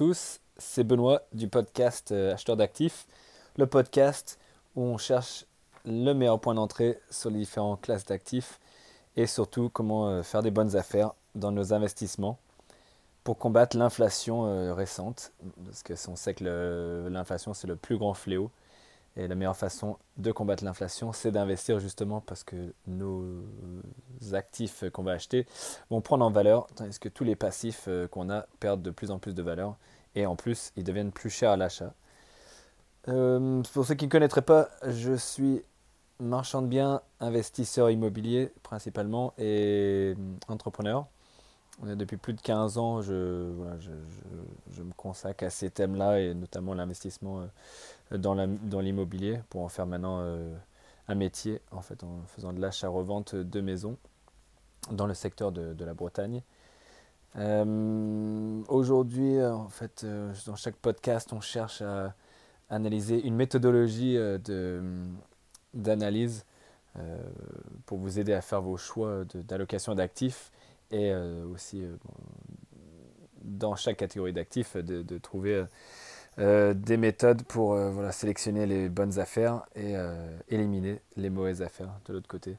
Tous, c'est Benoît du podcast euh, Acheteur d'actifs, le podcast où on cherche le meilleur point d'entrée sur les différentes classes d'actifs et surtout comment euh, faire des bonnes affaires dans nos investissements pour combattre l'inflation euh, récente, parce que on sait que l'inflation c'est le plus grand fléau et la meilleure façon de combattre l'inflation, c'est d'investir justement parce que nos actifs qu'on va acheter vont prendre en valeur, tandis que tous les passifs qu'on a perdent de plus en plus de valeur. Et en plus, ils deviennent plus chers à l'achat. Euh, pour ceux qui ne connaîtraient pas, je suis marchand de biens, investisseur immobilier principalement et entrepreneur. Depuis plus de 15 ans, je, me consacre à ces thèmes-là et notamment l'investissement euh, dans l'immobilier pour en faire maintenant euh, un métier en fait en faisant de l'achat-revente de maisons dans le secteur de, la Bretagne. Euh, aujourd'hui, en fait, dans chaque podcast, on cherche à analyser une méthodologie d'analyse pour vous aider à faire vos choix d'allocation d'actifs et euh, aussi euh, dans chaque catégorie d'actifs de, trouver euh, des méthodes pour voilà, sélectionner les bonnes affaires et éliminer les mauvaises affaires de l'autre côté.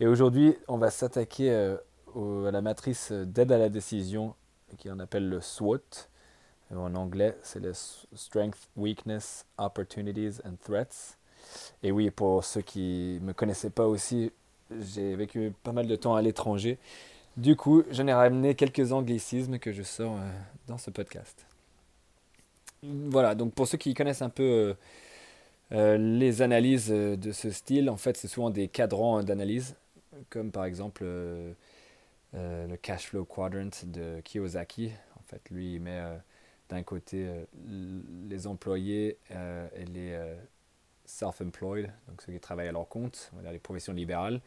Et aujourd'hui, on va s'attaquer à la matrice d'aide à la décision qui en appelle le SWOT. En anglais, c'est le Strength, Weakness, Opportunities and Threats. Et oui, pour ceux qui ne me connaissaient pas aussi, j'ai vécu pas mal de temps à l'étranger du coup, j'en ai ramené quelques anglicismes que je sors euh, dans ce podcast. Voilà, donc pour ceux qui connaissent un peu euh, euh, les analyses de ce style, en fait, c'est souvent des cadrans d'analyse, comme par exemple le cash flow quadrant de Kiyosaki. En fait, lui, il met d'un côté les employés et les self-employed, donc ceux qui travaillent à leur compte, on va dire les professions libérales,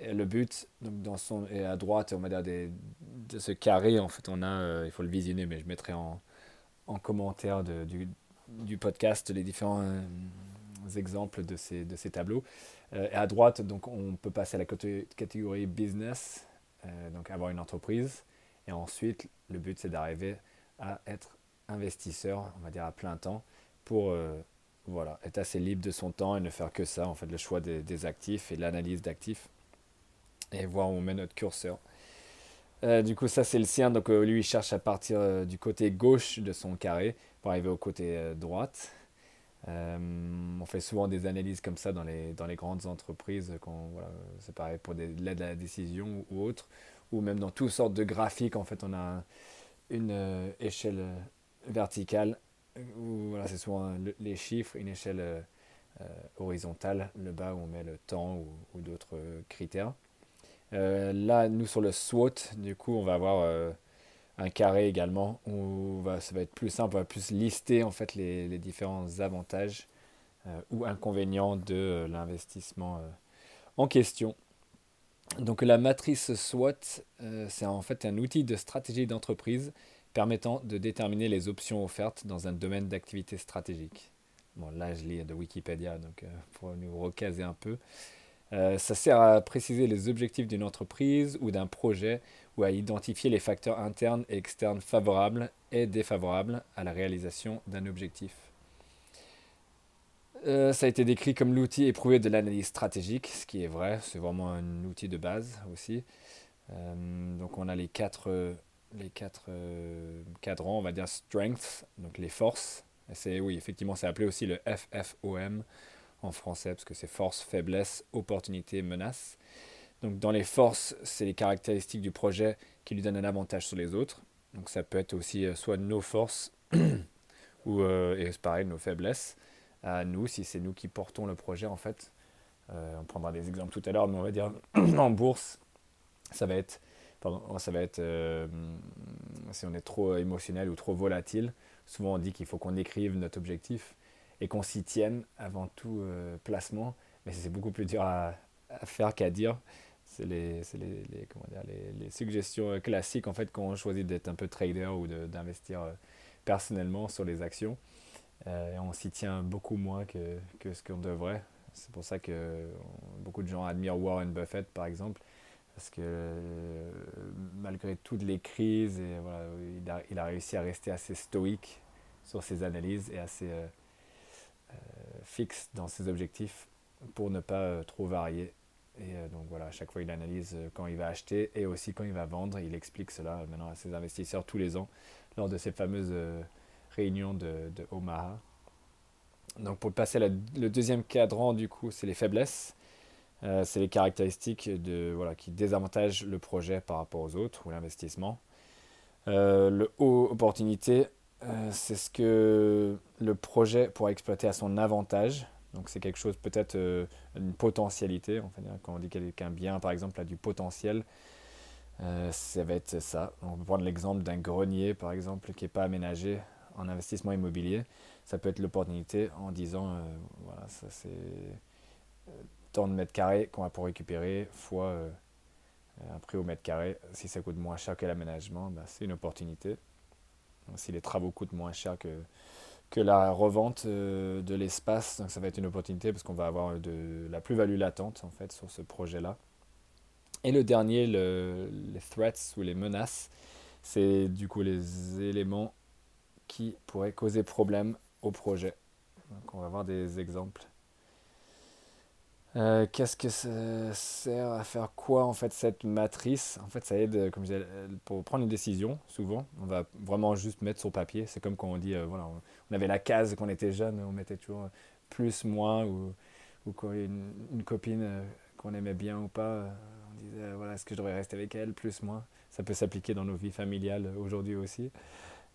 le but, donc dans son, et à droite, on va dire de ce carré, en fait, on a, euh, il faut le visionner, mais je mettrai en, en commentaire de, du, du, podcast les différents euh, exemples de ces, de ces tableaux. Euh, et à droite, donc, on peut passer à la catégorie business, donc avoir une entreprise. Et ensuite, le but, c'est d'arriver à être investisseur, on va dire à plein temps, pour voilà, être assez libre de son temps et ne faire que ça, en fait, le choix des, actifs et l'analyse d'actifs et voir où on met notre curseur. Euh, du coup, ça c'est le sien. Donc euh, lui, il cherche à partir euh, du côté gauche de son carré pour arriver au côté droite. On fait souvent des analyses comme ça dans les, dans les grandes entreprises. Voilà, c'est pareil pour des, l'aide à la décision ou, autre. Ou même dans toutes sortes de graphiques, en fait, on a une échelle verticale. Où, voilà, c'est souvent les chiffres, une échelle horizontale, le bas où on met le temps ou d'autres critères. Euh, là, nous sur le SWOT, du coup, on va avoir euh, un carré également où ça va être plus simple, on va plus lister en fait les, différents avantages euh, ou inconvénients de l'investissement en question. Donc la matrice SWOT, c'est en fait un outil de stratégie d'entreprise permettant de déterminer les options offertes dans un domaine d'activité stratégique. Bon, là, je lis de Wikipédia, donc pour nous recaser un peu. Euh, ça sert à préciser les objectifs d'une entreprise ou d'un projet ou à identifier les facteurs internes et externes favorables et défavorables à la réalisation d'un objectif. Euh, ça a été décrit comme l'outil éprouvé de l'analyse stratégique, ce qui est vrai, c'est vraiment un outil de base aussi. Euh, donc on a les quatre, les quatre cadrans, on va dire strengths, donc les forces. C'est, oui, effectivement, c'est appelé aussi le FFOM, en français, parce que c'est force, faiblesse, opportunité, menace. Donc dans les forces, c'est les caractéristiques du projet qui lui donnent un avantage sur les autres. Donc ça peut être aussi euh, soit nos forces, ou euh, et pareil, nos faiblesses à nous, si c'est nous qui portons le projet en fait. Euh, on prendra des exemples tout à l'heure, mais on va dire en bourse, ça va être, pardon, ça va être si on est trop émotionnel ou trop volatile, souvent on dit qu'il faut qu'on écrive notre objectif et qu'on s'y tienne avant tout euh, placement. Mais c'est beaucoup plus dur à, faire qu'à dire. C'est les, les, les, dire, les, suggestions euh, classiques en fait quand on choisit d'être un peu trader ou d'investir euh, personnellement sur les actions. et on s'y tient beaucoup moins que, que ce qu'on devrait. C'est pour ça que beaucoup de gens admirent Warren Buffett par exemple. parce que euh, malgré toutes les crises, voilà, il, a, il, a, réussi à rester assez stoïque sur ses analyses et assez euh, euh, fixe dans ses objectifs pour ne pas trop varier. Et donc voilà, à chaque fois il analyse quand il va acheter et aussi quand il va vendre. Il explique cela maintenant à ses investisseurs tous les ans lors de ces fameuses réunions de, Omaha. Donc pour passer le deuxième cadran, du coup, c'est les faiblesses. Euh, c'est les caractéristiques de, voilà, qui désavantagent le projet par rapport aux autres ou l'investissement. Euh, le haut opportunité, euh, c'est ce que le projet pourra exploiter à son avantage. Donc c'est quelque chose peut-être une potentialité. quand on dit qu'un bien par exemple a du potentiel, ça va être ça. On peut prendre l'exemple d'un grenier par exemple qui n'est pas aménagé en investissement immobilier. Ça peut être l'opportunité en disant voilà ça c'est de mètres carrés qu'on va pour récupérer fois euh, un prix au mètre carré. Si ça coûte moins cher que l'aménagement, bah, c'est une opportunité. Si les travaux coûtent moins cher que, la revente euh, de l'espace, donc ça va être une opportunité parce qu'on va avoir de la plus-value latente en fait sur ce projet-là. Et le dernier, le, les threats ou les menaces, c'est du coup les éléments qui pourraient causer problème au projet. Donc on va voir des exemples. Euh, qu'est-ce que ça sert à faire quoi en fait cette matrice? En fait, ça aide, comme je disais, pour prendre une décision. Souvent, on va vraiment juste mettre sur papier. C'est comme quand on dit, euh, voilà, on avait la case quand on était jeune, on mettait toujours plus, moins, ou, ou quand une, copine euh, qu'on aimait bien ou pas, on disait, voilà, est-ce que je devrais rester avec elle, plus, moins? Ça peut s'appliquer dans nos vies familiales aujourd'hui aussi.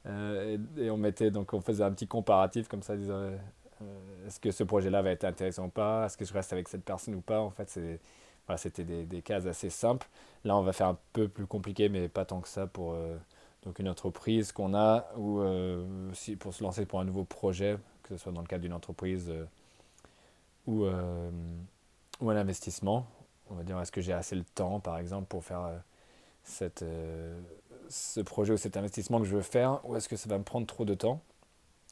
Et, on mettait, donc on faisait un petit comparatif comme ça, euh, est-ce que ce projet-là va être intéressant ou pas? Est-ce que je reste avec cette personne ou pas? En fait, c'était des, des, cases assez simples. Là, on va faire un peu plus compliqué, mais pas tant que ça pour euh, donc une entreprise qu'on a ou euh, si, pour se lancer pour un nouveau projet, que ce soit dans le cadre d'une entreprise ou, ou un investissement. On va dire, est-ce que j'ai assez le temps, par exemple, pour faire cette, ce projet ou cet investissement que je veux faire, ou est-ce que ça va me prendre trop de temps?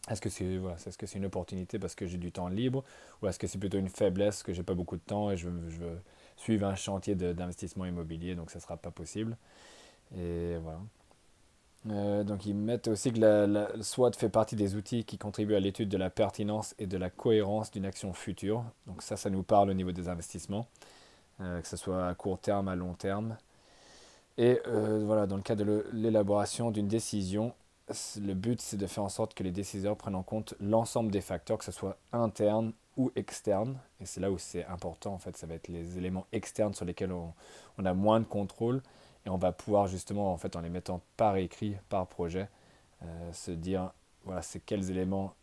Est-ce que c'est voilà, est -ce une opportunité parce que j'ai du temps libre ou est-ce que c'est plutôt une faiblesse que j'ai pas beaucoup de temps et je, je veux suivre un chantier d'investissement immobilier donc ça sera pas possible Et voilà. Euh, donc ils mettent aussi que la, la, SWOT fait partie des outils qui contribuent à l'étude de la pertinence et de la cohérence d'une action future. Donc ça, ça nous parle au niveau des investissements, euh, que ce soit à court terme, à long terme. Et euh, voilà, dans le cas de l'élaboration d'une décision, le but, c'est de faire en sorte que les décideurs prennent en compte l'ensemble des facteurs, que ce soit interne ou externe. Et c'est là où c'est important, en fait, ça va être les éléments externes sur lesquels on, on, a moins de contrôle. Et on va pouvoir justement, en fait, en les mettant par écrit, par projet, euh, se dire, voilà, c'est quels éléments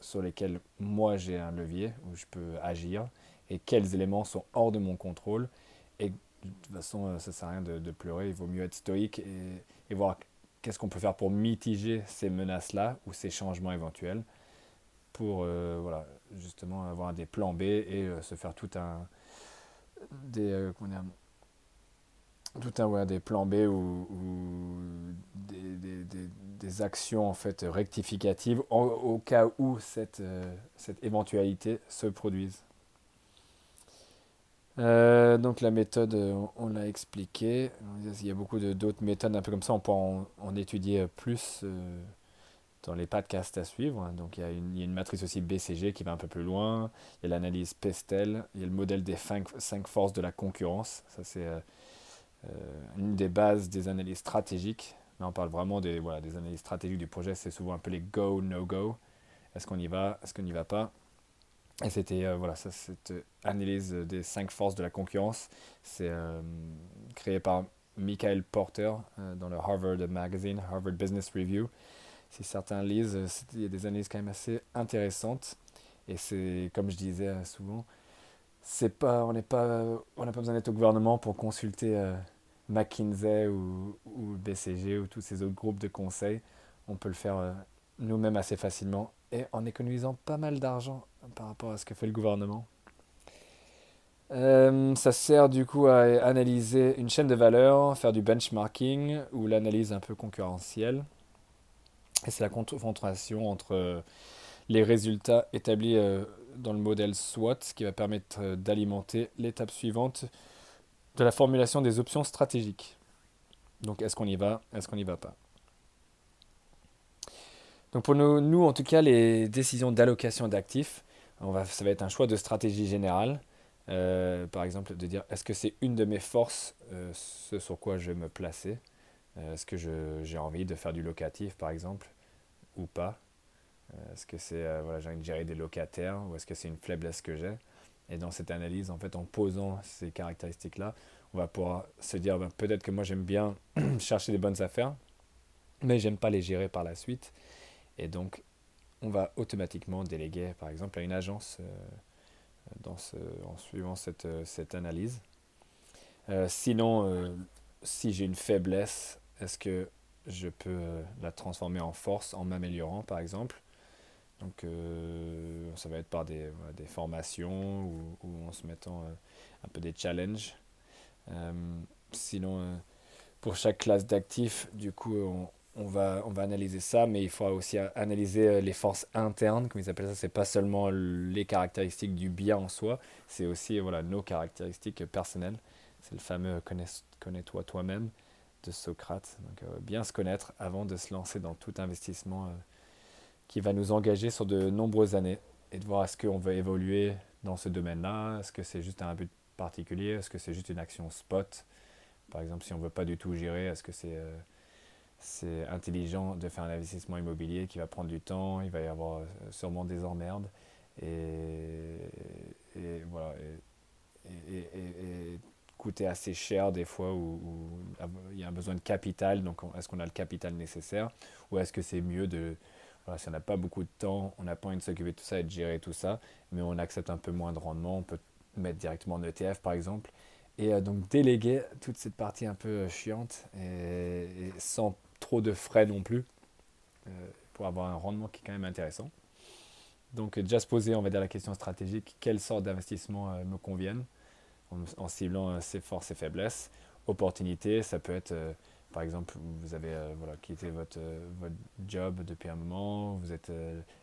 sur lesquels moi j'ai un levier, où je peux agir, et quels éléments sont hors de mon contrôle. Et de toute façon, euh, ça ne sert à rien de, pleurer, il vaut mieux être stoïque et voir qu'est-ce qu'on peut faire pour mitiger ces menaces-là ou ces changements éventuels pour euh, voilà, justement avoir des plans B et euh, se faire tout un des euh, plans B ou, des, actions en fait rectificatives au cas où cette éventualité se produise. Euh, donc la méthode, euh, on, l'a expliqué. Il y a beaucoup d'autres méthodes un peu comme ça. On peut en, étudier plus euh, dans les podcasts à suivre. Donc il y, a une, il y, a une, matrice aussi BCG qui va un peu plus loin. Il y a l'analyse Pestel. Il y a le modèle des 5 forces de la concurrence. Ça c'est une des bases des analyses stratégiques. Là on parle vraiment des, voilà, des analyses stratégiques du projet. C'est souvent un peu les go, no go. Est-ce qu'on y va? Est-ce qu'on n'y va pas? Et c'était euh, voilà, cette analyse des cinq forces de la concurrence. C'est euh, créé par Michael Porter euh, dans le Harvard Magazine, Harvard Business Review. Si certains lisent, il y a des analyses quand même assez intéressantes. Et c'est, comme je disais souvent, c'est pas, on n'est pas, on n'a pas besoin d'être au gouvernement pour consulter McKinsey ou, ou, BCG ou tous ces autres groupes de conseils. On peut le faire nous-mêmes assez facilement et en économisant pas mal d'argent par rapport à ce que fait le gouvernement. Euh, ça sert du coup à analyser une chaîne de valeur, faire du benchmarking ou l'analyse un peu concurrentielle. Et c'est la confrontation entre les résultats établis euh, dans le modèle SWOT qui va permettre d'alimenter l'étape suivante de la formulation des options stratégiques. Donc est-ce qu'on y va, est-ce qu'on n'y va pas? Donc pour nous, nous, en tout cas, les décisions d'allocation d'actifs, ça va être un choix de stratégie générale. Euh, par exemple, de dire est-ce que c'est une de mes forces, euh, ce sur quoi je vais me placer? Euh, Est-ce que j'ai envie de faire du locatif, par exemple, ou pas? Est-ce que c'est voilà, j'ai envie de gérer des locataires ou est-ce que c'est une faiblesse que j'ai? Et dans cette analyse, en fait, en posant ces caractéristiques-là, on va pouvoir se dire ben, peut-être que moi j'aime bien chercher des bonnes affaires, mais j'aime pas les gérer par la suite. Et donc, on va automatiquement déléguer, par exemple, à une agence dans ce, en suivant cette, euh, cette analyse. Euh, sinon, euh, si j'ai une faiblesse, est-ce que je peux la transformer en force en m'améliorant, par exemple? Donc, ça va être par des, des formations ou, en se mettant un peu des challenges. sinon, pour chaque classe d'actifs, du coup, on, on va, on va analyser ça, mais il faut aussi analyser euh, les forces internes, comme ils appellent ça. C'est pas seulement les caractéristiques du bien en soi, c'est aussi voilà, nos caractéristiques personnelles. C'est le fameux connais-toi toi-même de Socrate. Donc, euh, bien se connaître avant de se lancer dans tout investissement euh, qui va nous engager sur de nombreuses années et de voir est-ce qu'on veut évoluer dans ce domaine-là, est-ce que c'est juste un but particulier, est-ce que c'est juste une action spot? Par exemple, si on ne veut pas du tout gérer, est-ce que c'est c'est intelligent de faire un investissement immobilier qui va prendre du temps, il va y avoir euh, sûrement des emmerdes. Et, et voilà et, et, coûter assez cher des fois où, il y a un besoin de capital donc est-ce qu'on a le capital nécessaire? Ou est-ce que c'est mieux de voilà, si on n'a pas beaucoup de temps, on n'a pas envie de s'occuper de tout ça et de gérer tout ça, mais on accepte un peu moins de rendement, on peut mettre directement en ETF par exemple, et euh, donc déléguer toute cette partie un peu euh, chiante et, sans trop de frais non plus euh, pour avoir un rendement qui est quand même intéressant. Donc déjà se poser, on va dire, la question stratégique, quelle sorte d'investissement euh, me conviennent en, ciblant euh, ses forces et faiblesses. Opportunité, ça peut être, par exemple, vous avez voilà, quitté votre, votre job depuis un moment, vous êtes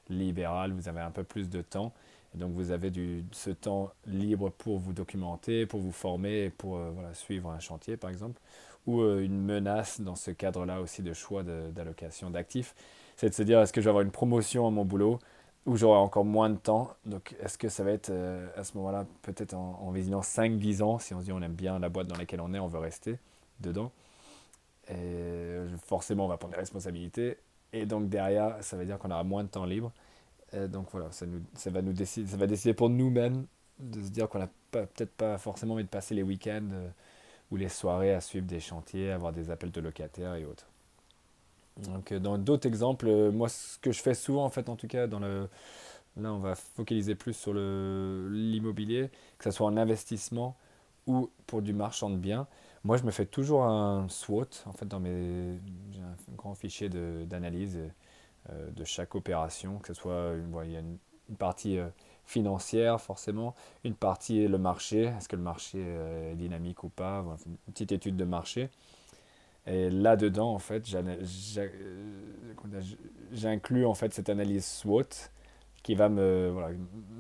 libéral, vous avez un peu plus de temps, donc vous avez du, ce temps libre pour vous documenter, pour vous former pour voilà, suivre un chantier, par exemple ou euh, une menace dans ce cadre-là aussi de choix d'allocation d'actifs, c'est de se dire est-ce que je vais avoir une promotion à mon boulot ou j'aurai encore moins de temps? Donc est-ce que ça va être euh, à ce moment-là peut-être en, en visionnant 5-10 ans, si on se dit on aime bien la boîte dans laquelle on est, on veut rester dedans. Et euh, forcément on va prendre des responsabilités. Et donc derrière, ça veut dire qu'on aura moins de temps libre. Donc voilà, ça, nous, ça, va nous décider, ça va décider pour nous-mêmes de se dire qu'on n'a peut-être pas forcément envie de passer les week-ends ou les soirées à suivre des chantiers, avoir des appels de locataires et autres. Donc, euh, dans d'autres exemples, euh, moi, ce que je fais souvent, en fait, en tout cas, dans le, là, on va focaliser plus sur l'immobilier, que ce soit en investissement ou pour du marchand de biens. Moi, je me fais toujours un SWOT. En fait, dans mes, j'ai un grand fichier d'analyse euh, de, chaque opération, que ce soit, il y a une, partie financière forcément, une partie est le marché, est-ce que le marché est dynamique ou pas, une petite étude de marché. Et là-dedans, en fait, j'inclus en fait cette analyse SWOT qui va me,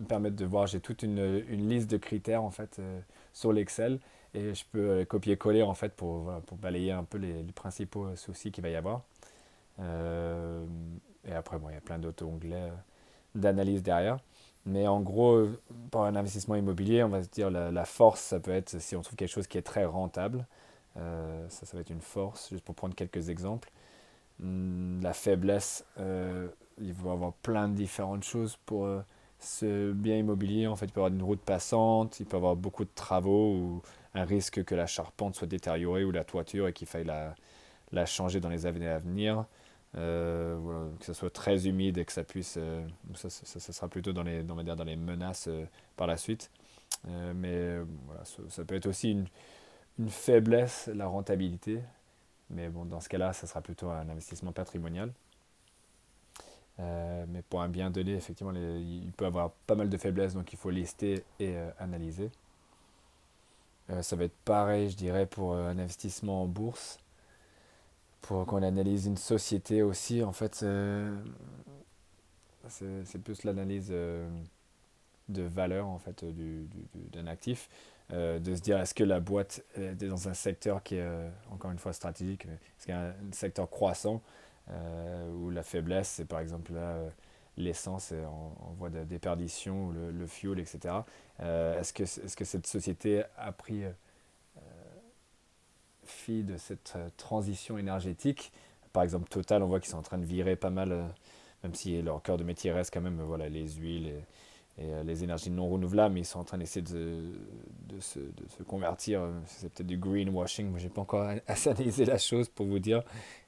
permettre de voir, j'ai toute une, liste de critères en fait euh, sur l'Excel et je peux copier-coller en fait pour, balayer un peu les, principaux soucis qu'il va y avoir. Euh, et après, bon, il y a plein d'autres onglets euh, d'analyse derrière. Mais en gros, pour un investissement immobilier, on va se dire la, la force, ça peut être si on trouve quelque chose qui est très rentable. Euh, ça, ça va être une force, juste pour prendre quelques exemples. Hmm, la faiblesse, euh, il va y avoir plein de différentes choses pour euh, ce bien immobilier. En fait, il peut y avoir une route passante, il peut y avoir beaucoup de travaux ou un risque que la charpente soit détériorée ou la toiture et qu'il faille la, la changer dans les années à venir. Euh, que ce soit très humide et que ça puisse. Euh, ça, ça, ça, sera plutôt dans les, dans, dans les menaces euh, par la suite. mais voilà, ça, peut être aussi une, faiblesse, la rentabilité. Mais bon, dans ce cas-là, ça sera plutôt un investissement patrimonial. mais pour un bien donné, effectivement, il peut avoir pas mal de faiblesses, donc il faut lister et analyser. ça va être pareil, je dirais, pour un investissement en bourse pour qu'on analyse une société aussi, en fait, c'est plus l'analyse euh, de valeur en fait d'un actif. de se dire est-ce que la boîte est dans un secteur qui est encore une fois stratégique, est-ce qu'il y a un secteur croissant où la faiblesse c'est par exemple là l'essence en, voie de déperdition, le, le fuel, etc. est-ce, que, est-ce que cette société a pris fille de cette transition énergétique Par exemple, Total, on voit qu'ils sont en train de virer pas mal même si leur cœur de métier reste quand même voilà, les huiles et, euh, les énergies non renouvelables, mais ils sont en train d'essayer de, se, de, se, convertir. C'est peut-être du greenwashing, moi j'ai pas encore assez analysé la chose pour vous dire,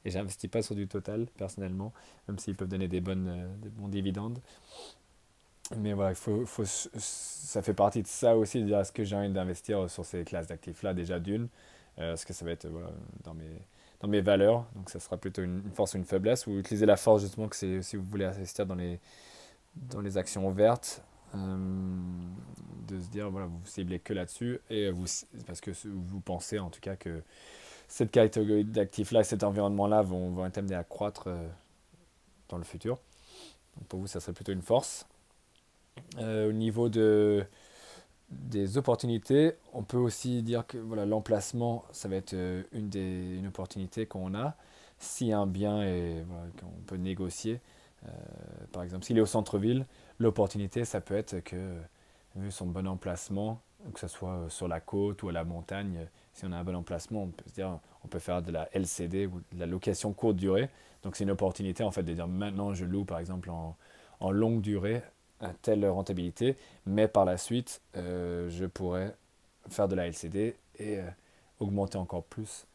et j'investis pas sur du total personnellement, même s'ils peuvent donner des, bonnes, euh, des bons dividendes. Mais voilà, il faut, faut, ça fait partie de ça aussi, de dire est-ce que j'ai envie d'investir sur ces classes d'actifs-là déjà d'une, euh, est-ce que ça va être dans mes dans mes valeurs. Donc ça sera plutôt une, force ou une faiblesse. Ou utiliser la force justement que c'est si vous voulez investir dans les, dans les actions vertes. Euh, de se dire voilà vous ciblez que là-dessus et vous parce que vous pensez en tout cas que cette catégorie d'actifs là cet environnement là vont, vont être amenés à croître euh, dans le futur donc pour vous ça serait plutôt une force au niveau de des opportunités. On peut aussi dire que voilà, l'emplacement, ça va être euh, une, des, une opportunité qu'on a. Si un bien est, voilà, qu'on peut négocier, euh, par exemple, s'il est au centre-ville, l'opportunité, ça peut être que, vu son bon emplacement, que ce soit euh, sur la côte ou à la montagne, si on a un bon emplacement, on peut se dire, on peut faire de la LCD ou de la location courte durée. Donc c'est une opportunité en fait de dire maintenant je loue par exemple en, en longue durée telle rentabilité, mais par la suite, euh, je pourrais faire de la LCD et euh, augmenter encore plus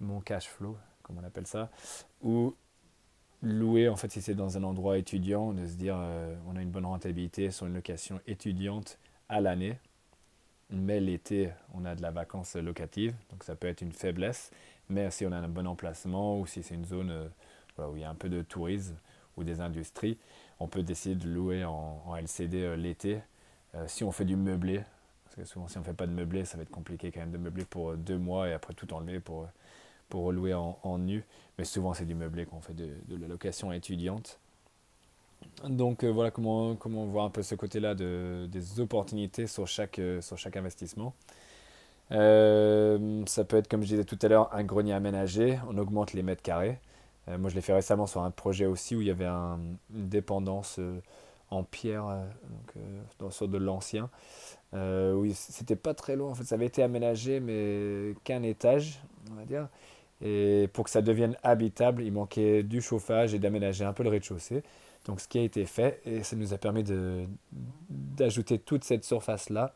mon cash flow, comme on appelle ça, ou louer, en fait, si c'est dans un endroit étudiant, de se dire euh, on a une bonne rentabilité sur une location étudiante à l'année, mais l'été, on a de la vacance locative, donc ça peut être une faiblesse, mais si on a un bon emplacement ou si c'est une zone où il y a un peu de tourisme ou des industries, on peut décider de louer en, LCD euh, l'été. Euh, si on fait du meublé, parce que souvent si on ne fait pas de meublé, ça va être compliqué quand même de meubler pour euh, deux mois et après tout enlever pour, pour louer en, nu. Mais souvent c'est du meublé qu'on fait de, la location étudiante. Donc voilà comment, comment on voit un peu ce côté-là de, des opportunités sur chaque, sur chaque investissement. ça peut être, comme je disais tout à l'heure, un grenier aménagé. On augmente les mètres carrés. Euh, moi, je l'ai fait récemment sur un projet aussi où il y avait une dépendance euh, en pierre, euh, donc, sur de l'ancien. oui, c'était pas très loin. En fait, ça avait été aménagé, mais qu'un étage, on va dire. Et pour que ça devienne habitable, il manquait du chauffage et d'aménager un peu le rez-de-chaussée. Donc, ce qui a été fait, et ça nous a permis d'ajouter toute cette surface-là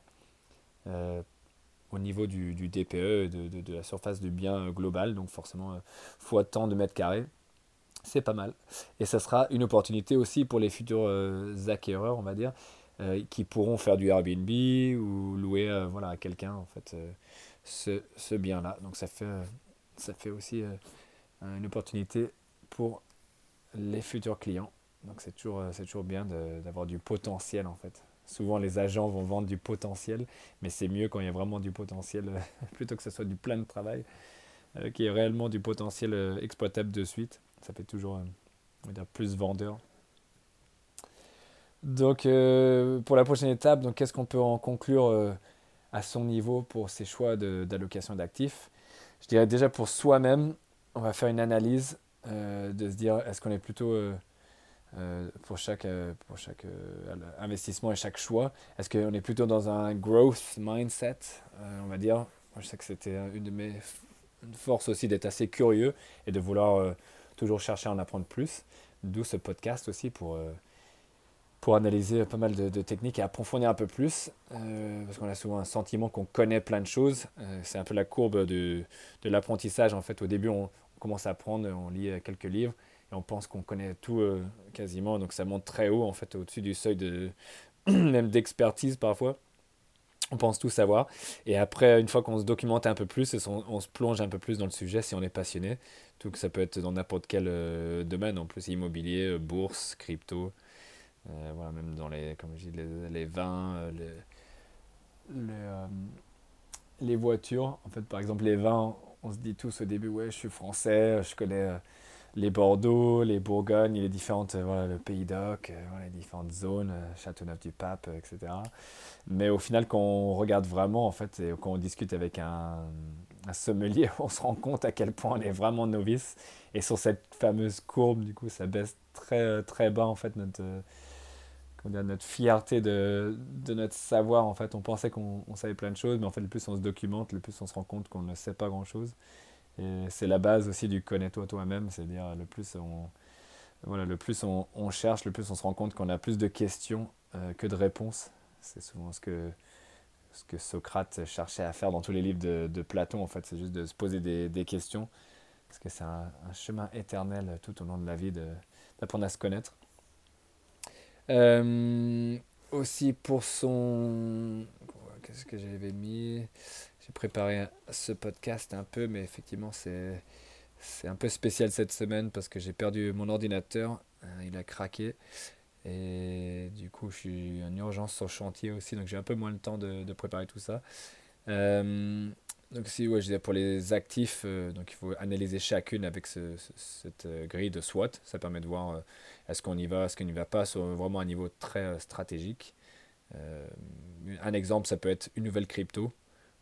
au niveau du, du DPE, de, de, la surface du bien global, donc forcément fois tant de mètres carrés. C'est pas mal. Et ça sera une opportunité aussi pour les futurs euh, acquéreurs, on va dire, euh, qui pourront faire du Airbnb ou louer euh, voilà, à quelqu'un en fait, ce, bien-là. Donc ça fait, ça fait aussi une opportunité pour les futurs clients. Donc c'est toujours, c'est toujours bien d'avoir du potentiel en fait. Souvent les agents vont vendre du potentiel, mais c'est mieux quand il y a vraiment du potentiel plutôt que ce soit du plein de travail, qui est réellement du potentiel exploitable de suite ça fait toujours euh, dire, plus vendeur. Donc euh, pour la prochaine étape, qu'est-ce qu'on peut en conclure euh, à son niveau pour ces choix d'allocation d'actifs? Je dirais déjà pour soi-même, on va faire une analyse de se dire est-ce qu'on est plutôt pour chaque, pour chaque investissement et chaque choix, est-ce qu'on est plutôt dans un growth mindset, on va dire? Moi, je sais que c'était une de mes forces aussi d'être assez curieux et de vouloir toujours chercher à en apprendre plus. D'où ce podcast aussi pour, euh, pour analyser pas mal de, techniques et approfondir un peu plus. Euh, parce qu'on a souvent un sentiment qu'on connaît plein de choses. Euh, c'est un peu la courbe de, de l'apprentissage. En fait, au début, on, commence à apprendre, on lit quelques livres et on pense qu'on connaît tout quasiment. Donc ça monte très haut, en fait, au-dessus du seuil de même d'expertise parfois on pense tout savoir. Et après, une fois qu'on se documente un peu plus, on, se plonge un peu plus dans le sujet si on est passionné. Tout ça peut être dans n'importe quel euh, domaine, en plus immobilier, euh, bourse, crypto, euh, voilà, même dans les, comme je dis, les, vins, les, les, voitures. En fait, par exemple, les vins, on se dit tous au début, ouais, je suis français, je connais les Bordeaux, les Bourgognes, les différentes, voilà, le Pays d'Oc, les différentes zones, Châteauneuf-du-Pape, etc. Mais au final, quand on regarde vraiment, en fait, et quand on discute avec un, sommelier, on se rend compte à quel point on est vraiment novice. Et sur cette fameuse courbe, du coup, ça baisse très, très bas, en fait, notre, notre fierté de, de, notre savoir. En fait, on pensait qu'on savait plein de choses, mais en fait, le plus on se documente, le plus on se rend compte qu'on ne sait pas grand-chose. C'est la base aussi du connais-toi toi-même, c'est-à-dire le plus on, voilà, le plus on, cherche, le plus on se rend compte qu'on a plus de questions euh, que de réponses. C'est souvent ce que, ce que Socrate cherchait à faire dans tous les livres de, Platon, en fait, c'est juste de se poser des, questions, parce que c'est un, un, chemin éternel tout au long de la vie d'apprendre à se connaître. Euh, aussi pour son... Qu'est-ce que j'avais mis? J'ai préparé ce podcast un peu, mais effectivement c'est... Un peu spécial cette semaine parce que j'ai perdu mon ordinateur, euh, il a craqué. Et du coup, je suis en urgence sur le chantier aussi, donc j'ai un peu moins le temps de, préparer tout ça. Euh, donc si ouais, je disais pour les actifs, euh, donc il faut analyser chacune avec ce, cette grille de SWOT. Ça permet de voir est-ce qu'on y va, est-ce qu'on n'y va pas sur vraiment un niveau très stratégique. un exemple, ça peut être une nouvelle crypto.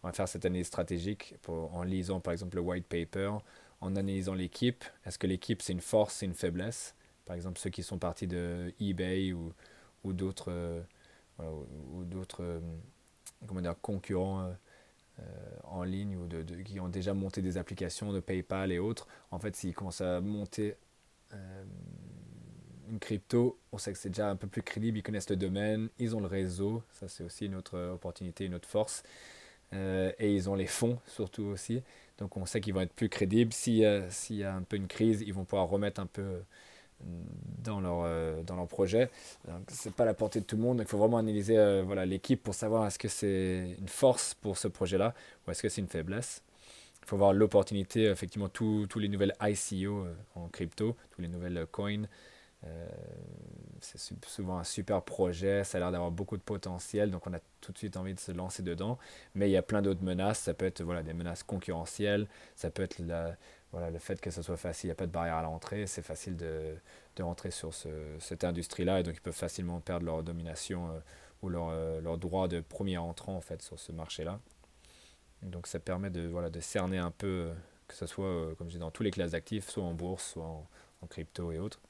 On va faire cette analyse stratégique en lisant par exemple le white paper, en analysant l'équipe. Est-ce que l'équipe c'est une force, c'est une faiblesse? Par exemple ceux qui sont partis de eBay ou, ou d'autres voilà, ou, dire concurrents euh, en ligne ou de, qui ont déjà monté des applications de PayPal et autres, en fait, s'ils commencent à monter euh, une crypto, on sait que c'est déjà un peu plus crédible, ils connaissent le domaine, ils ont le réseau, ça c'est aussi une autre opportunité, une autre force, euh, et ils ont les fonds surtout aussi, donc on sait qu'ils vont être plus crédibles. S'il y, a un peu une crise, ils vont pouvoir remettre un peu dans leur, euh, dans leur projet. Ce n'est pas la portée de tout le monde. Il faut vraiment analyser euh, voilà, l'équipe pour savoir est-ce que c'est une force pour ce projet-là ou est-ce que c'est une faiblesse. Il faut voir l'opportunité, effectivement, tous les nouvelles ICO euh, en crypto, tous les nouvelles coins. C'est souvent un super projet, ça a l'air d'avoir beaucoup de potentiel, donc on a tout de suite envie de se lancer dedans. Mais il y a plein d'autres menaces, ça peut être voilà, des menaces concurrentielles, ça peut être la, voilà, le fait que ce soit facile, il n'y a pas de barrière à l'entrée, c'est facile de, de, rentrer sur ce, cette industrie-là et donc ils peuvent facilement perdre leur domination euh, ou leur, euh, leur, droit de premier entrant en fait sur ce marché-là. Donc ça permet de, voilà, de cerner un peu, euh, que ce soit, comme je dis, dans tous les classes d'actifs, soit en bourse, soit en crypto et autres.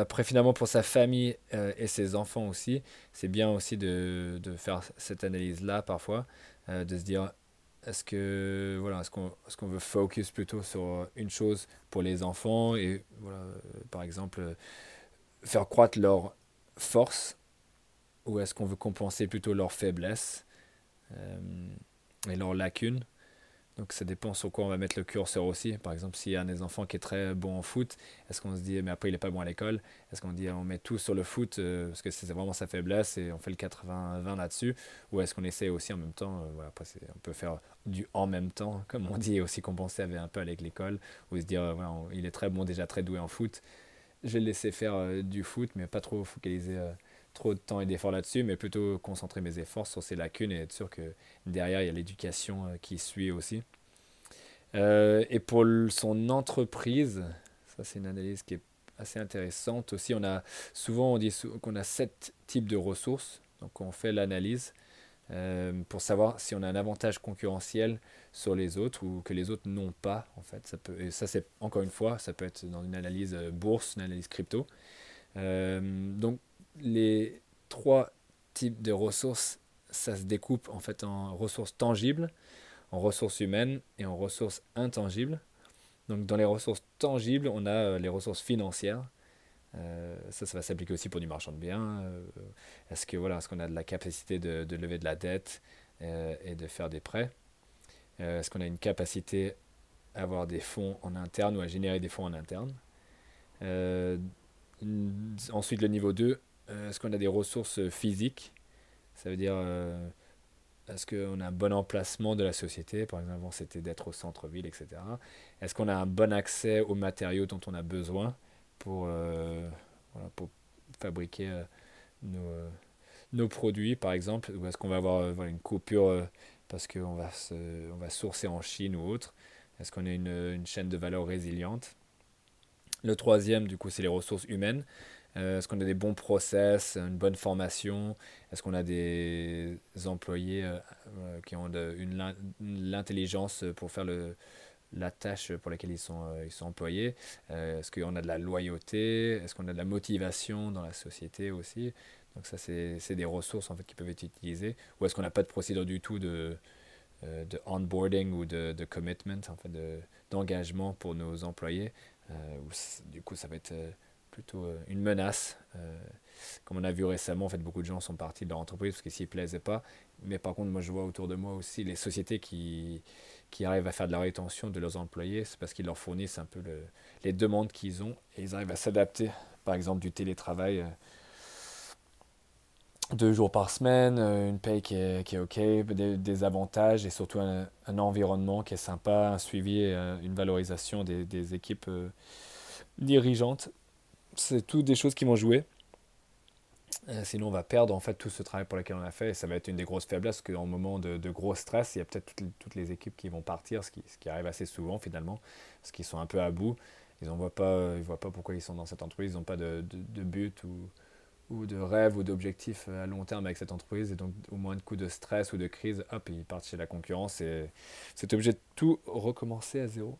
Après, finalement, pour sa famille et ses enfants aussi, c'est bien aussi de, de faire cette analyse-là parfois, de se dire est-ce que voilà, est-ce qu'on est qu'on veut focus plutôt sur une chose pour les enfants et voilà, euh, par exemple euh, faire croître leur force ou est-ce qu'on veut compenser plutôt leur faiblesse euh, et leurs lacunes? Donc ça dépend sur quoi on va mettre le curseur aussi. Par exemple, s'il y a un des enfants qui est très bon en foot, est-ce qu'on se dit, mais après il n'est pas bon à l'école? Est-ce qu'on dit, on met tout sur le foot euh, parce que c'est vraiment sa faiblesse et on fait le 80-20 là-dessus? Ou est-ce qu'on essaie aussi en même temps, euh, après on peut faire du en même temps, comme on dit, et aussi compenser un peu avec l'école, ou se dire, voilà, il est très bon, déjà très doué en foot, je vais le laisser faire euh, du foot, mais pas trop focaliser trop de temps et d'efforts là-dessus, mais plutôt concentrer mes efforts sur ces lacunes et être sûr que derrière, il y a l'éducation euh, qui suit aussi. Euh, et pour son entreprise, ça c'est une analyse qui est assez intéressante aussi. On a souvent on dit qu'on a sept types de ressources, donc on fait l'analyse euh, pour savoir si on a un avantage concurrentiel sur les autres ou que les autres n'ont pas en fait. Ça peut, et ça c'est encore une fois, ça peut être dans une analyse bourse, une analyse crypto. donc les trois types de ressources, ça se découpe en fait en ressources tangibles, en ressources humaines et en ressources intangibles. Donc dans les ressources tangibles, on a euh, les ressources financières. Euh, ça, ça va s'appliquer aussi pour du marchand de biens. Euh, est-ce que voilà, est-ce qu'on a de la capacité de, lever de la dette et de faire des prêts? Est-ce qu'on a une capacité à avoir des fonds en interne ou à générer des fonds en interne? Ensuite, le niveau 2, euh, est-ce qu'on a des ressources physiques? Ça veut dire, euh, est-ce qu'on a un bon emplacement de la société? Par exemple, c'était d'être au centre-ville, etc. Est-ce qu'on a un bon accès aux matériaux dont on a besoin pour, euh, fabriquer nos, produits, par exemple? Ou est-ce qu'on va avoir une coupure parce qu'on va sourcer en Chine ou autre? Est-ce qu'on a une, une, chaîne de valeur résiliente? Le troisième, du coup, c'est les ressources humaines. Est-ce qu'on a des bons process, une bonne formation? Est-ce qu'on a des employés qui ont de, une, l'intelligence pour faire le, la tâche pour laquelle ils sont, euh, ils sont employés? Euh, Est-ce qu'on a de la loyauté? Est-ce qu'on a de la motivation dans la société aussi? Donc ça, c'est des ressources en fait qui peuvent être utilisées. Ou est-ce qu'on n'a pas de procédure du tout de, euh, de onboarding ou de, de commitment, en fait, d'engagement pour nos employés? Du coup, ça va être plutôt une menace. comme on a vu récemment, en fait, beaucoup de gens sont partis de leur entreprise parce qu'ils s'y plaisaient pas. Mais par contre, moi, je vois autour de moi aussi les sociétés qui qui arrivent à faire de la rétention de leurs employés, c'est parce qu'ils leur fournissent un peu les demandes qu'ils ont et ils arrivent à s'adapter. Par exemple, du télétravail, euh, deux jours par semaine, euh, une paye qui est, qui est OK, des, avantages et surtout un, environnement qui est sympa, un suivi, euh, une valorisation des équipes dirigeantes. C'est tout des choses qui vont jouer. Euh, sinon, on va perdre en fait tout ce travail pour lequel on a fait. Et ça va être une des grosses faiblesses, parce qu'en moment de, gros stress, il y a peut-être toutes, les équipes qui vont partir, ce qui, ce qui, arrive assez souvent finalement, parce qu'ils sont un peu à bout. Ils ne voient, pas, voient pas pourquoi ils sont dans cette entreprise, ils n'ont pas de, de, but ou, ou de rêve ou d'objectif à long terme avec cette entreprise. Et donc, au moins de coup de stress ou de crise, hop, ils partent chez la concurrence et c'est obligé de tout recommencer à zéro.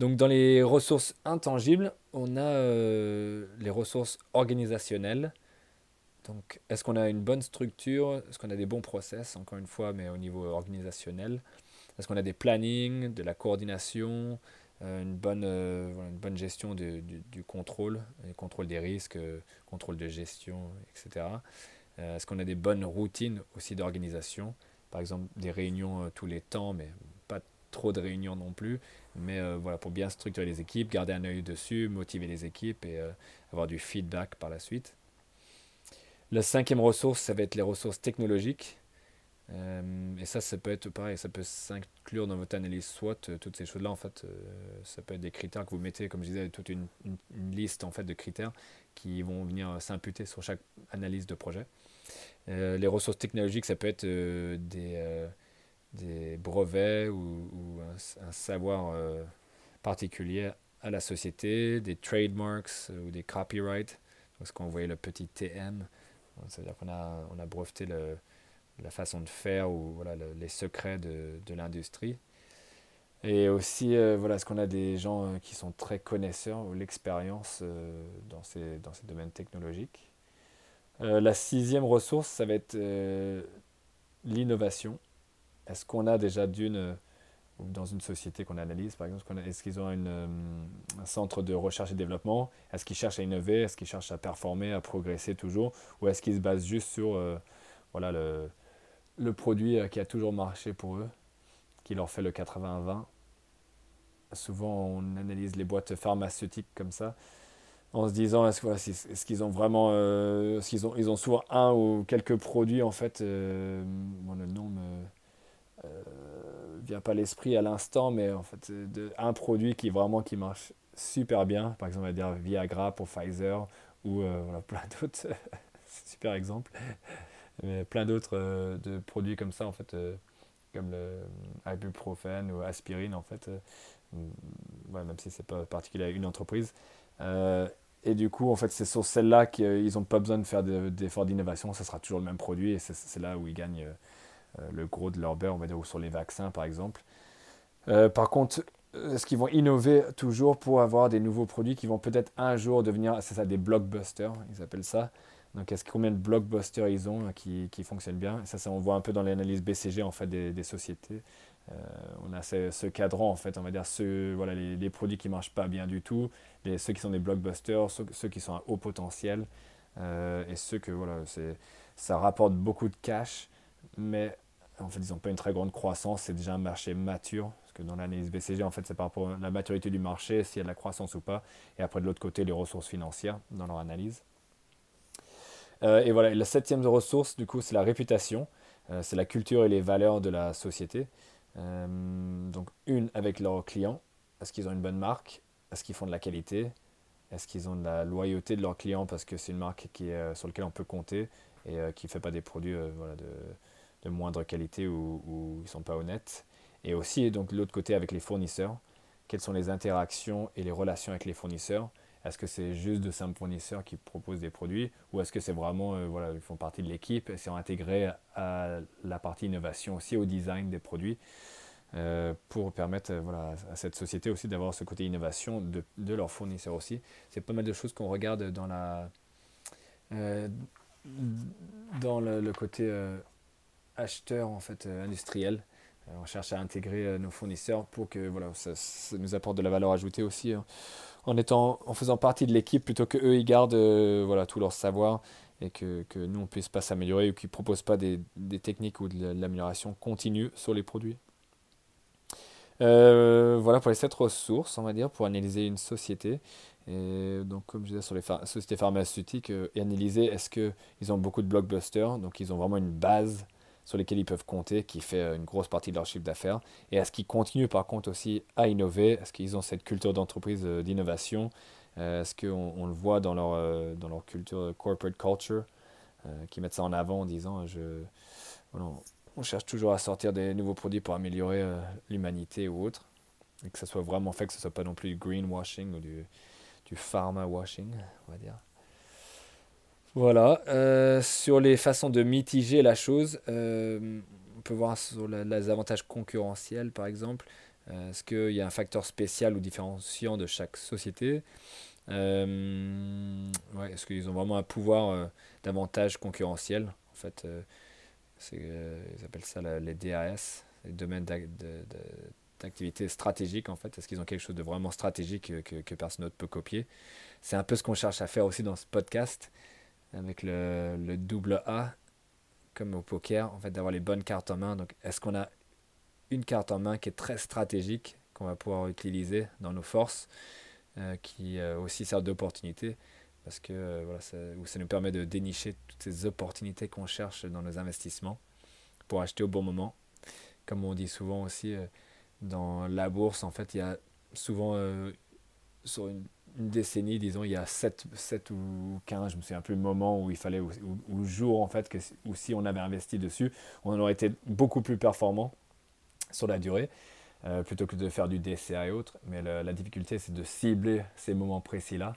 Donc, dans les ressources intangibles, on a euh, les ressources organisationnelles. Donc, est-ce qu'on a une bonne structure? Est-ce qu'on a des bons process, encore une fois, mais au niveau organisationnel? Est-ce qu'on a des plannings, de la coordination, euh, une, bonne, euh, une bonne gestion du, contrôle, le contrôle des risques, contrôle de gestion, etc. Est-ce qu'on a des bonnes routines aussi d'organisation? Par exemple, des réunions tous les temps, mais trop de réunions non plus. Mais voilà, pour bien structurer les équipes, garder un œil dessus, motiver les équipes et avoir du feedback par la suite. La cinquième ressource, ça va être les ressources technologiques. Euh, et ça, ça peut être pareil, ça peut s'inclure dans votre analyse SWOT, euh, toutes ces choses-là, en fait, euh, ça peut être des critères que vous mettez, comme je disais, toute une, liste en fait de critères qui vont venir s'imputer sur chaque analyse de projet. les ressources technologiques, ça peut être des, des brevets ou, un, savoir particulier à la société, des trademarks ou des copyrights, parce qu'on voyait le petit TM, c'est-à-dire qu'on a, on a breveté le, la façon de faire ou voilà, les secrets de, de l'industrie. Et aussi, euh, voilà, est-ce qu'on a des gens euh, qui sont très connaisseurs ou l'expérience euh, dans, ces, dans ces domaines technologiques. la sixième ressource, ça va être l'innovation. Est-ce qu'on a déjà d'une dans une société qu'on analyse, par exemple, est-ce qu'ils ont euh, un centre de recherche et développement? Est-ce qu'ils cherchent à innover? Est-ce qu'ils cherchent à performer, à progresser toujours? Ou est-ce qu'ils se basent juste sur euh, voilà, le, produit euh, qui a toujours marché pour eux, qui leur fait le 80-20 Souvent, on analyse les boîtes pharmaceutiques comme ça, en se disant est-ce qu'ils ont vraiment. ont, ils ont souvent un ou quelques produits, en fait. bon, le nom me vient pas l'esprit à l'instant, mais en fait, de, un produit qui vraiment qui marche super bien. Par exemple, on va dire Viagra pour Pfizer ou euh, voilà, plein d'autres. super exemple. Mais plein d'autres euh, de produits comme ça, en fait, euh, comme le ibuprofène ou aspirine, en fait. Ouais, même si c'est pas particulier à une entreprise. et du coup, en fait, c'est sur celle-là qu'ils n'ont pas besoin de faire d'efforts d'innovation. Ça sera toujours le même produit et c'est là où ils gagnent euh, le gros de leur beurre, on va dire, ou sur les vaccins par exemple. Euh, par contre, est-ce qu'ils vont innover toujours pour avoir des nouveaux produits qui vont peut-être un jour devenir, c'est ça, des blockbusters, ils appellent ça. Donc, est-ce combien de blockbusters ils ont euh, qui, qui fonctionnent bien? Ça, ça, on voit un peu dans l'analyse BCG en fait des, des sociétés. on a ce, ce, cadran en fait, on va dire ceux, voilà, les, produits qui marchent pas bien du tout, les, ceux qui sont des blockbusters, ceux, qui sont à haut potentiel et ceux que voilà, ça rapporte beaucoup de cash, mais en fait, ils n'ont pas une très grande croissance, c'est déjà un marché mature, parce que dans l'analyse BCG, en fait, c'est par rapport à la maturité du marché, s'il y a de la croissance ou pas, et après de l'autre côté, les ressources financières dans leur analyse. Euh, et voilà, la septième ressource, du coup, c'est la réputation, euh, c'est la culture et les valeurs de la société. Euh, donc, une avec leurs clients, est-ce qu'ils ont une bonne marque? Est-ce qu'ils font de la qualité? Est-ce qu'ils ont de la loyauté de leurs clients parce que c'est une marque qui sur laquelle on peut compter et qui ne fait pas des produits voilà, de, de moindre qualité ou, ils ne sont pas honnêtes. Et aussi, donc, l'autre côté, avec les fournisseurs. Quelles sont les interactions et les relations avec les fournisseurs? Est-ce que c'est juste de simples fournisseurs qui proposent des produits ou est-ce que c'est vraiment, euh, voilà, ils font partie de l'équipe et c'est intégré à la partie innovation aussi, au design des produits euh, pour permettre voilà, à cette société aussi d'avoir ce côté innovation de, de leurs fournisseurs aussi? C'est pas mal de choses qu'on regarde dans la, dans le, côté euh, acheteur en fait euh, industriel. Euh, on cherche à intégrer nos fournisseurs pour que voilà, ça, nous apporte de la valeur ajoutée aussi hein. en, étant, en faisant partie de l'équipe plutôt que eux ils gardent voilà, tout leur savoir et que, que nous on puisse pas s'améliorer ou qu'ils proposent pas des, des, techniques ou de l'amélioration continue sur les produits. voilà pour les sept ressources, on va dire, pour analyser une société. Et donc, comme je disais sur les sociétés pharmaceutiques, euh, et analyser est-ce qu'ils ont beaucoup de blockbusters, donc ils ont vraiment une base sur laquelle ils peuvent compter, qui fait euh, une grosse partie de leur chiffre d'affaires. Et est-ce qu'ils continuent par contre aussi à innover Est-ce qu'ils ont cette culture d'entreprise euh, d'innovation Est-ce qu'on on le voit dans leur, dans leur culture corporate culture, qui mettent ça en avant en disant je, on cherche toujours à sortir des nouveaux produits pour améliorer l'humanité ou autre, et que ça soit vraiment fait, que ce soit pas non plus du greenwashing ou du du pharma washing, on va dire. Voilà. Euh, sur les façons de mitiger la chose, euh, on peut voir sur les avantages concurrentiels, par exemple. Euh, est-ce qu'il y a un facteur spécial ou différenciant de chaque société? Ouais, Est-ce qu'ils ont vraiment un pouvoir d'avantage concurrentiel En fait, ils appellent ça les DAS, les domaines de, activité stratégique en fait Est-ce qu'ils ont quelque chose de vraiment stratégique que, que personne d'autre peut copier? C'est un peu ce qu'on cherche à faire aussi dans ce podcast avec le, le, double A, comme au poker, en fait, d'avoir les bonnes cartes en main. Donc, est-ce qu'on a une carte en main qui est très stratégique, qu'on va pouvoir utiliser dans nos forces, euh, qui euh, aussi sert d'opportunité? Parce que euh, voilà, ça, nous permet de dénicher toutes ces opportunités qu'on cherche dans nos investissements pour acheter au bon moment. Comme on dit souvent aussi, dans la bourse, en fait, il y a souvent, sur une, décennie, disons, il y a 7, 7 ou 15, je me souviens plus le moment où il fallait, ou, le jour, en fait, que, où si on avait investi dessus, on aurait été beaucoup plus performant sur la durée, euh, plutôt que de faire du DCA et autres. Mais la difficulté, c'est de cibler ces moments précis-là.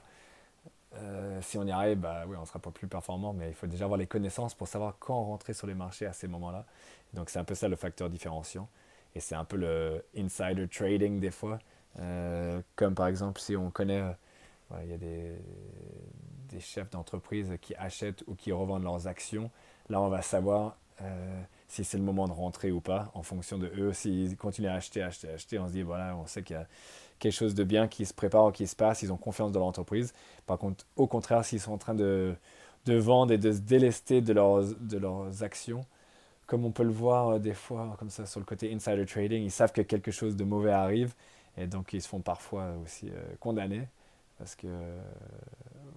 Euh, si on y arrive, bah, oui, on sera pas plus performant, mais il faut déjà avoir les connaissances pour savoir quand rentrer sur les marchés à ces moments-là. Donc c'est un peu ça le facteur différenciant. Et c'est un peu le insider trading des fois. Euh, comme par exemple, si on connaît, euh, il y a des, chefs d'entreprise qui achètent ou qui revendent leurs actions. Là, on va savoir euh, si c'est le moment de rentrer ou pas en fonction de eux. S'ils continuent à acheter, acheter, acheter, on se dit, voilà, on sait qu'il y a quelque chose de bien qui se prépare ou qui se passe. Ils ont confiance dans l'entreprise. Par contre, au contraire, s'ils sont en train de, de vendre et de se délester de leurs, de leurs actions, comme on peut le voir des fois comme ça sur le côté insider trading, ils savent que quelque chose de mauvais arrive et donc ils se font parfois aussi euh, condamner parce que euh,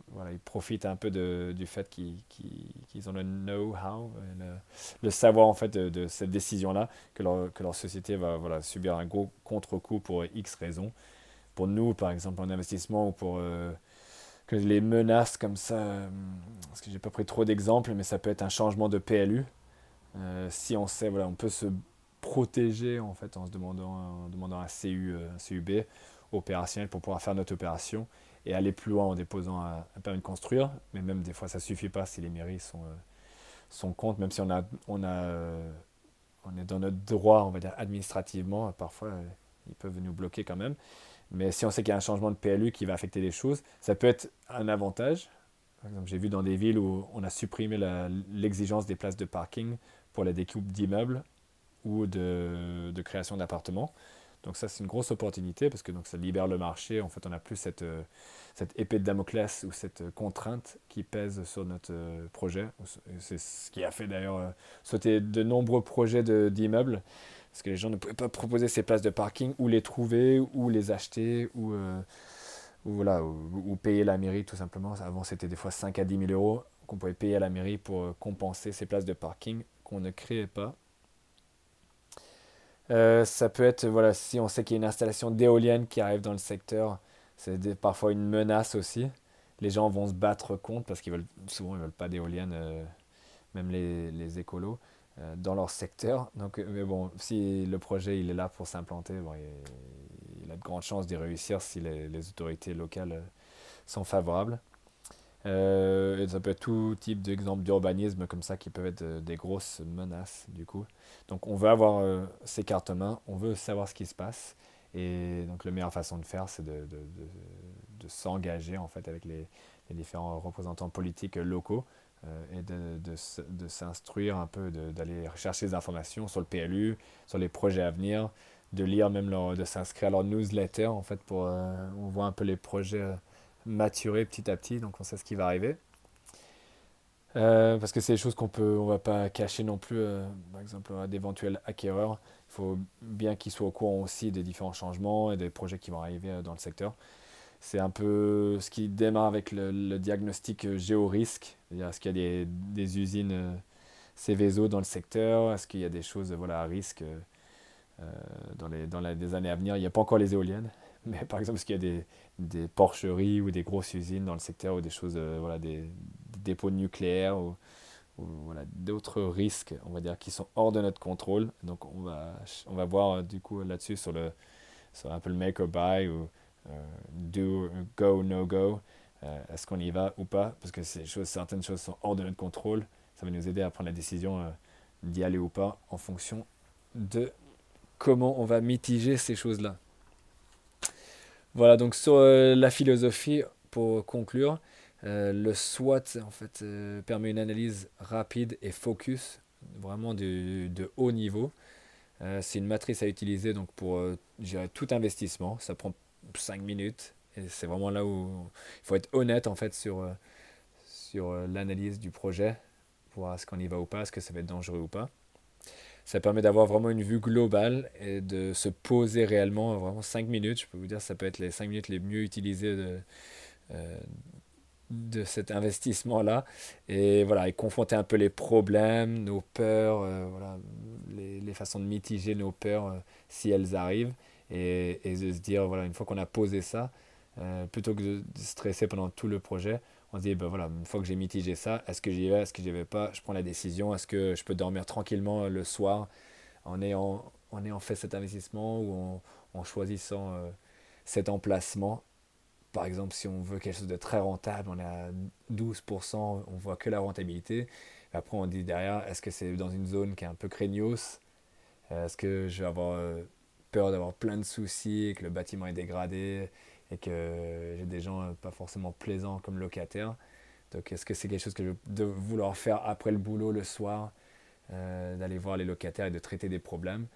voilà, ils profitent un peu de, du fait qu'ils ont le know-how, le, savoir en fait de, cette décision-là, que leur, que leur société va voilà, subir un gros contre-coup pour X raisons. Pour nous, par exemple, en investissement ou pour que les menaces comme ça, parce que j'ai pas pris trop d'exemples, mais ça peut être un changement de PLU, euh, si on sait, voilà, on peut se protéger en fait en se demandant, demandant un, CU, euh, un CUB opérationnel pour pouvoir faire notre opération et aller plus loin en déposant un, permis de construire. Mais même des fois, ça suffit pas si les mairies sont, euh, sont contre, même si on, a, on, a, on est dans notre droit, on va dire administrativement, parfois ils peuvent nous bloquer quand même. Mais si on sait qu'il y a un changement de PLU qui va affecter les choses, ça peut être un avantage. Par exemple, j'ai vu dans des villes où on a supprimé l'exigence des places de parking pour la découpe d'immeubles ou de, création d'appartements. Donc ça, c'est une grosse opportunité parce que donc, ça libère le marché. En fait, on n'a plus cette, euh, cette épée de Damoclès ou cette contrainte qui pèse sur notre euh, projet. C'est ce qui a fait d'ailleurs euh, sauter de nombreux projets d'immeubles parce que les gens ne pouvaient pas proposer ces places de parking ou les trouver ou les acheter ou, ou voilà, ou, payer la mairie tout simplement. Avant, c'était des fois 5 à 10 000 euros qu'on pouvait payer à la mairie pour compenser ces places de parking qu'on ne créait pas. Euh, ça peut être, voilà, si on sait qu'il y a une installation d'éoliennes qui arrive dans le secteur, c'est parfois une menace aussi. Les gens vont se battre contre parce qu'ils veulent souvent ils veulent pas d'éoliennes, euh, même les, les écolos. dans leur secteur. Donc, mais bon, si le projet il est là pour s'implanter, bon, il, a de grandes chances d'y réussir si les autorités locales sont favorables. Euh, ça peut être tout type d'exemples d'urbanisme comme ça qui peuvent être euh, des grosses menaces du coup. Donc on veut avoir euh, ces cartes main, on veut savoir ce qui se passe. Et donc la meilleure façon de faire, c'est de, de, s'engager en fait avec les, différents représentants politiques locaux et de, s'instruire un peu, d'aller chercher des informations sur le PLU, sur les projets à venir, de lire même leur, de s'inscrire à leur newsletter en fait pour on voit un peu les projets maturer petit à petit, donc on sait ce qui va arriver. Euh, parce que c'est des choses qu'on peut, on va pas cacher non plus, euh, par exemple à d'éventuels acquéreurs. Il faut bien qu'ils soient au courant aussi des différents changements et des projets qui vont arriver euh, dans le secteur. C'est un peu ce qui démarre avec le, diagnostic géorisque, est-ce qu'il y a des, des usines Céveso dans le secteur, est-ce qu'il y a des choses voilà, à risque dans, les, dans les années à venir? Il n'y a pas encore les éoliennes, mais par exemple, est-ce qu'il y a des, des, porcheries ou des grosses usines dans le secteur ou des choses, euh, voilà, des, dépôts nucléaires ou, voilà, d'autres risques, on va dire, qui sont hors de notre contrôle. Donc, on va, on va voir euh, du coup là-dessus sur, le, sur un peu le make or buy ou euh, do, go, no go. est-ce qu'on y va ou pas? Parce que certaines choses sont hors de notre contrôle. Ça va nous aider à prendre la décision d'y aller ou pas en fonction de comment on va mitiger ces choses-là. Voilà, donc sur euh, la philosophie, pour conclure, euh, le SWOT en fait, euh, permet une analyse rapide et focus, vraiment de, de haut niveau. c'est une matrice à utiliser donc, pour gérer tout investissement. Ça prend 5 minutes. Et c'est vraiment là où il faut être honnête en fait, sur, sur l'analyse du projet, voir est-ce qu'on y va ou pas, est-ce que ça va être dangereux ou pas. Ça permet d'avoir vraiment une vue globale et de se poser réellement, vraiment 5 minutes. Je peux vous dire, ça peut être les 5 minutes les mieux utilisées de, euh, de cet investissement-là. Et voilà, et confronter un peu les problèmes, nos peurs, euh, voilà, les, les, façons de mitiger nos peurs euh, si elles arrivent. Et, et, de se dire, voilà, une fois qu'on a posé ça, plutôt que de stresser pendant tout le projet, on se dit, ben voilà, une fois que j'ai mitigé ça, est-ce que j'y vais, est-ce que j'y vais pas, je prends la décision, est-ce que je peux dormir tranquillement euh, le soir en ayant, en fait cet investissement ou en, choisissant euh, cet emplacement? Par exemple, si on veut quelque chose de très rentable, on est à 12%, on voit que la rentabilité. Après, on dit derrière, est-ce que c'est dans une zone qui est un peu craignos? Est-ce que je vais avoir euh, peur d'avoir plein de soucis que le bâtiment est dégradé? Et que j'ai des gens euh, pas forcément plaisants comme locataires. Donc est-ce que c'est quelque chose que je vais vouloir faire après le boulot le soir, euh, d'aller voir les locataires et de traiter des problèmes?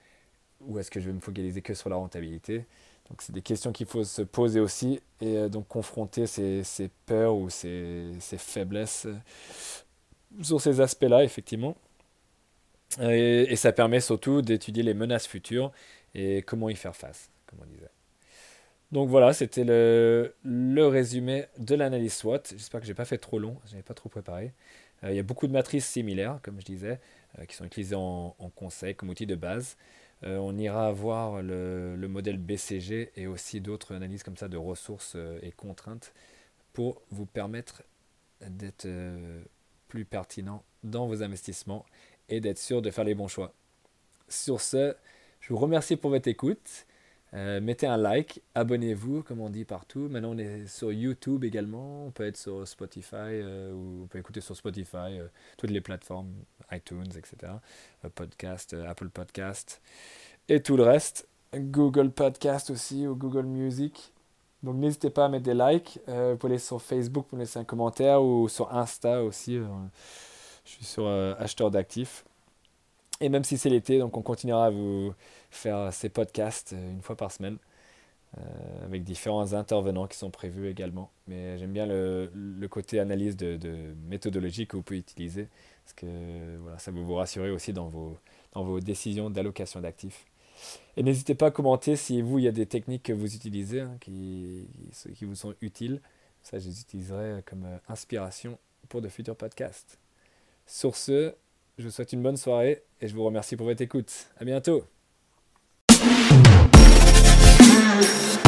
Ou est-ce que je vais me focaliser que sur la rentabilité? Donc c'est des questions qu'il faut se poser aussi et euh, donc confronter ces, ces peurs ou ces, ces faiblesses sur ces aspects-là, effectivement. Et, et, ça permet surtout d'étudier les menaces futures et comment y faire face, comme on disait. Donc voilà, c'était le, résumé de l'analyse SWOT. J'espère que je n'ai pas fait trop long, je n'ai pas trop préparé. Euh, il y a beaucoup de matrices similaires, comme je disais, euh, qui sont utilisées en, conseil comme outil de base. Euh, on ira voir le, modèle BCG et aussi d'autres analyses comme ça de ressources et contraintes pour vous permettre d'être plus pertinent dans vos investissements et d'être sûr de faire les bons choix. Sur ce, je vous remercie pour votre écoute. Euh, mettez un like, abonnez-vous, comme on dit partout. Maintenant, on est sur YouTube également. On peut être sur Spotify, euh, ou on peut écouter sur Spotify, euh, toutes les plateformes, iTunes, etc. podcast, Apple Podcast, et tout le reste. Google Podcast aussi, ou Google Music. Donc, n'hésitez pas à mettre des likes. vous pouvez aller sur Facebook pour laisser un commentaire, ou sur Insta aussi. je suis sur acheteur d'actifs. Et même si c'est l'été, donc on continuera à vous faire ces podcasts euh, une fois par semaine euh, avec différents intervenants qui sont prévus également. Mais j'aime bien le, le, côté analyse de, méthodologie que vous pouvez utiliser parce que voilà, ça va vous rassurer aussi dans vos, dans vos décisions d'allocation d'actifs. Et n'hésitez pas à commenter si vous, il y a des techniques que vous utilisez hein, qui, qui vous sont utiles. Ça, je les utiliserai comme euh, inspiration pour de futurs podcasts. Sur ce, je vous souhaite une bonne soirée et je vous remercie pour votre écoute. À bientôt! House.